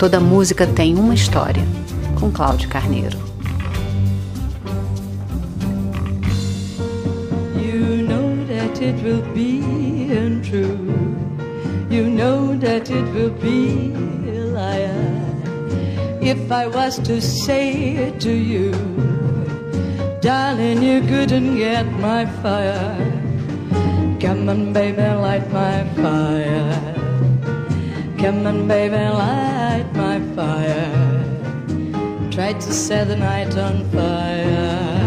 Toda música tem uma história, com Cláudio Carneiro. You know that it will be untrue. You know that it will be a liar. If I was to say it to you, darling, you couldn't get my fire. Come on, baby, light my fire. Come on, baby, light my fire. Try to set the night on fire.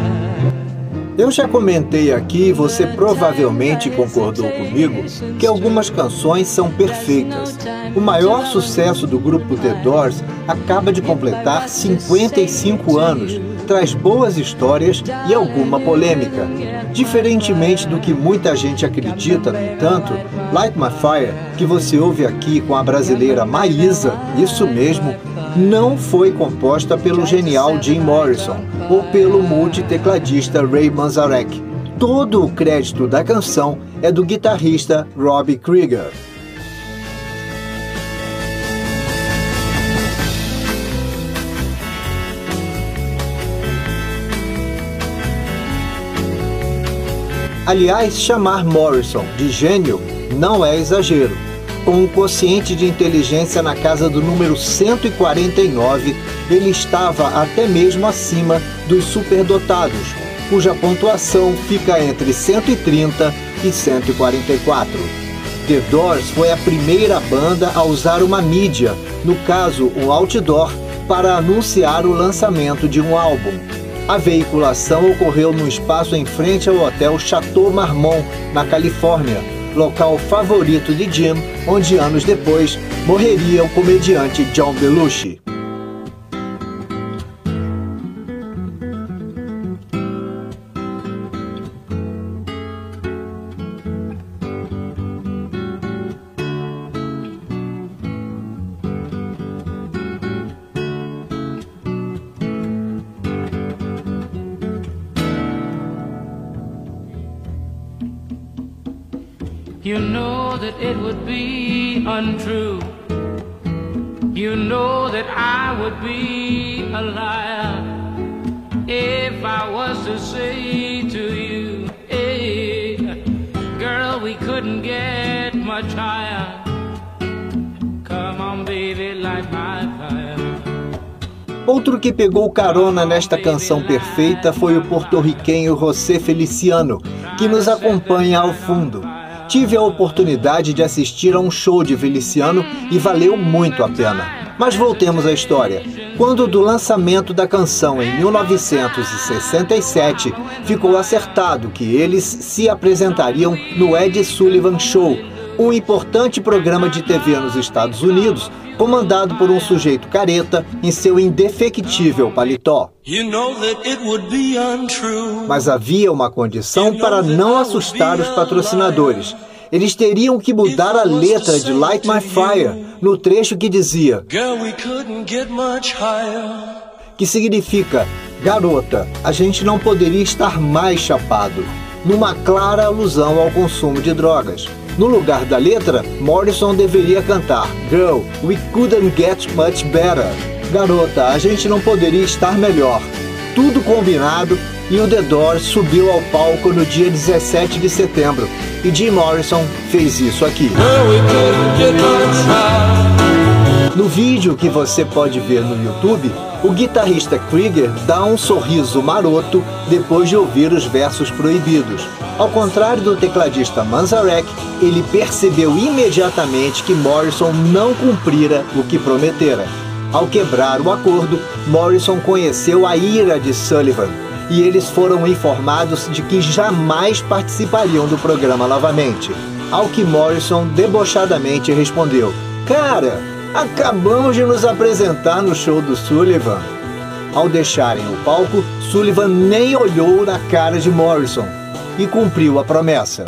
Eu já comentei aqui, você provavelmente concordou comigo, que algumas canções são perfeitas. O maior sucesso do grupo The Doors acaba de completar 55 anos, traz boas histórias e alguma polêmica. Diferentemente do que muita gente acredita, no entanto, Light My Fire, que você ouve aqui com a brasileira Maísa, isso mesmo, não foi composta pelo genial Jim Morrison ou pelo multitecladista Ray Manzarek. Todo o crédito da canção é do guitarrista Robbie Krieger. Aliás, chamar Morrison de gênio não é exagero. Com um quociente de inteligência na casa do número 149, ele estava até mesmo acima dos superdotados, cuja pontuação fica entre 130 e 144. The Doors foi a primeira banda a usar uma mídia, no caso um outdoor, para anunciar o lançamento de um álbum. A veiculação ocorreu no espaço em frente ao hotel Chateau Marmont, na Califórnia, local favorito de Jim, onde anos depois morreria o comediante John Belushi. You know that it would be untrue. You know that I would be a liar if I was to say to you, hey, girl, we couldn't get much higher. Come on, baby, light my fire. Outro que pegou carona nesta canção perfeita foi o porto-riquenho José Feliciano, que nos acompanha ao fundo. Tive a oportunidade de assistir a um show de Feliciano e valeu muito a pena. Mas voltemos à história. Quando do lançamento da canção em 1967, ficou acertado que eles se apresentariam no Ed Sullivan Show, um importante programa de TV nos Estados Unidos, comandado por um sujeito careta em seu indefectível paletó. Mas havia uma condição para não assustar os patrocinadores. Eles teriam que mudar a letra de Light My Fire no trecho que dizia: que significa Garota, a gente não poderia estar mais chapado, numa clara alusão ao consumo de drogas. No lugar da letra, Morrison deveria cantar Girl, we couldn't get much better. Garota, a gente não poderia estar melhor. Tudo combinado e o The Doors subiu ao palco no dia 17 de setembro. E Jim Morrison fez isso aqui. No vídeo que você pode ver no YouTube, o guitarrista Krieger dá um sorriso maroto depois de ouvir os versos proibidos. Ao contrário do tecladista Manzarek, ele percebeu imediatamente que Morrison não cumprira o que prometera. Ao quebrar o acordo, Morrison conheceu a ira de Sullivan e eles foram informados de que jamais participariam do programa novamente. Ao que Morrison debochadamente respondeu: Cara, acabamos de nos apresentar no show do Sullivan. Ao deixarem o palco, Sullivan nem olhou na cara de Morrison e cumpriu a promessa.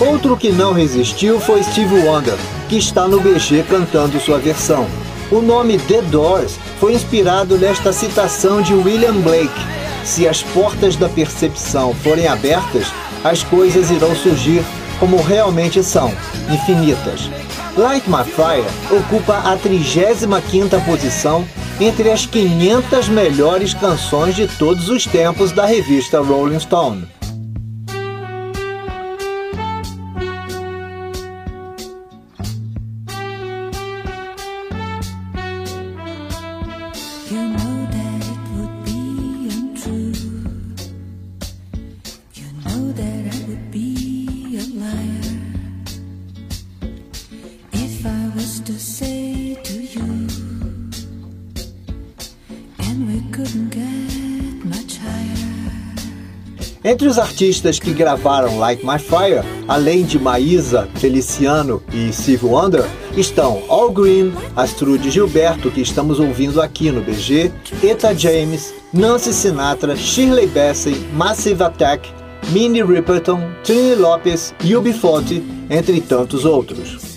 Outro que não resistiu foi Steve Wonder, que está no BG cantando sua versão. O nome The Doors foi inspirado nesta citação de William Blake: Se as portas da percepção forem abertas, as coisas irão surgir como realmente são, infinitas. Light My Fire ocupa a 35ª posição entre as 500 melhores canções de todos os tempos da revista Rolling Stone. Entre os artistas que gravaram Light My Fire, além de Maísa, Feliciano e Steve Wonder, estão All Green, Astrude Gilberto, que estamos ouvindo aqui no BG, Eta James, Nancy Sinatra, Shirley Bassey, Massive Attack, Minnie Riperton, Trini Lopes, UB40, entre tantos outros.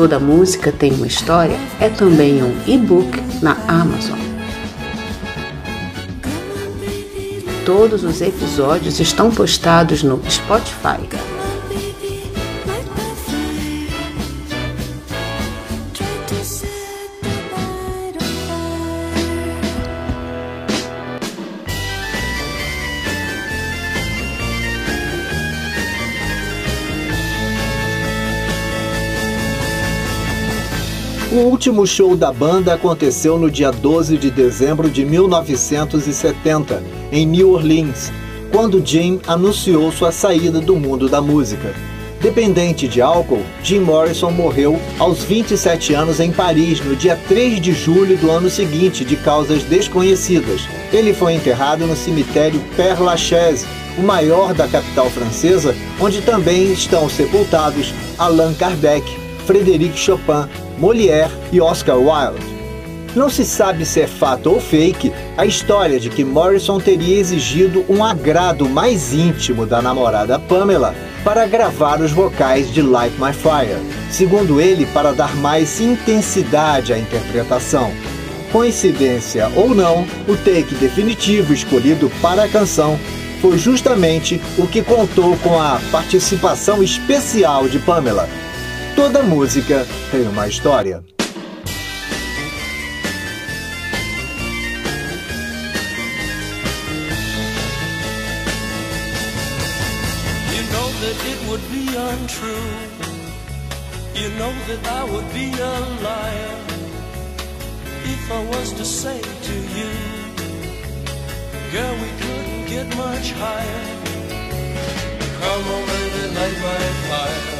Toda Música Tem uma História é também um e-book na Amazon. Todos os episódios estão postados no Spotify. Último show da banda aconteceu no dia 12 de dezembro de 1970, em New Orleans, quando Jim anunciou sua saída do mundo da música. Dependente de álcool, Jim Morrison morreu aos 27 anos em Paris no dia 3 de julho do ano seguinte, de causas desconhecidas. Ele foi enterrado no cemitério Père Lachaise, o maior da capital francesa, onde também estão sepultados Allan Kardec, Frédéric Chopin, Molière e Oscar Wilde. Não se sabe se é fato ou fake a história de que Morrison teria exigido um agrado mais íntimo da namorada Pamela para gravar os vocais de Light My Fire, segundo ele, para dar mais intensidade à interpretação. Coincidência ou não, o take definitivo escolhido para a canção foi justamente o que contou com a participação especial de Pamela, Toda música tem uma história. You know that it would be untrue. You know that I would be a liar if I was to say to you, Girl, we couldn't get much higher. Come on, baby, light my fire.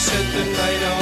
set the night on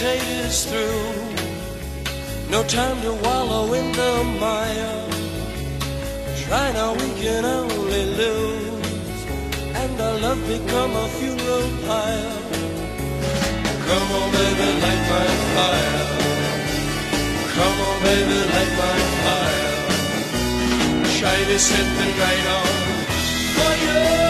hesitate is through. No time to wallow in the mire. Try now, we can only lose. And our love become a funeral pyre. Come on, baby, light my fire. Come on, baby, light my fire. Try to set the night on fire.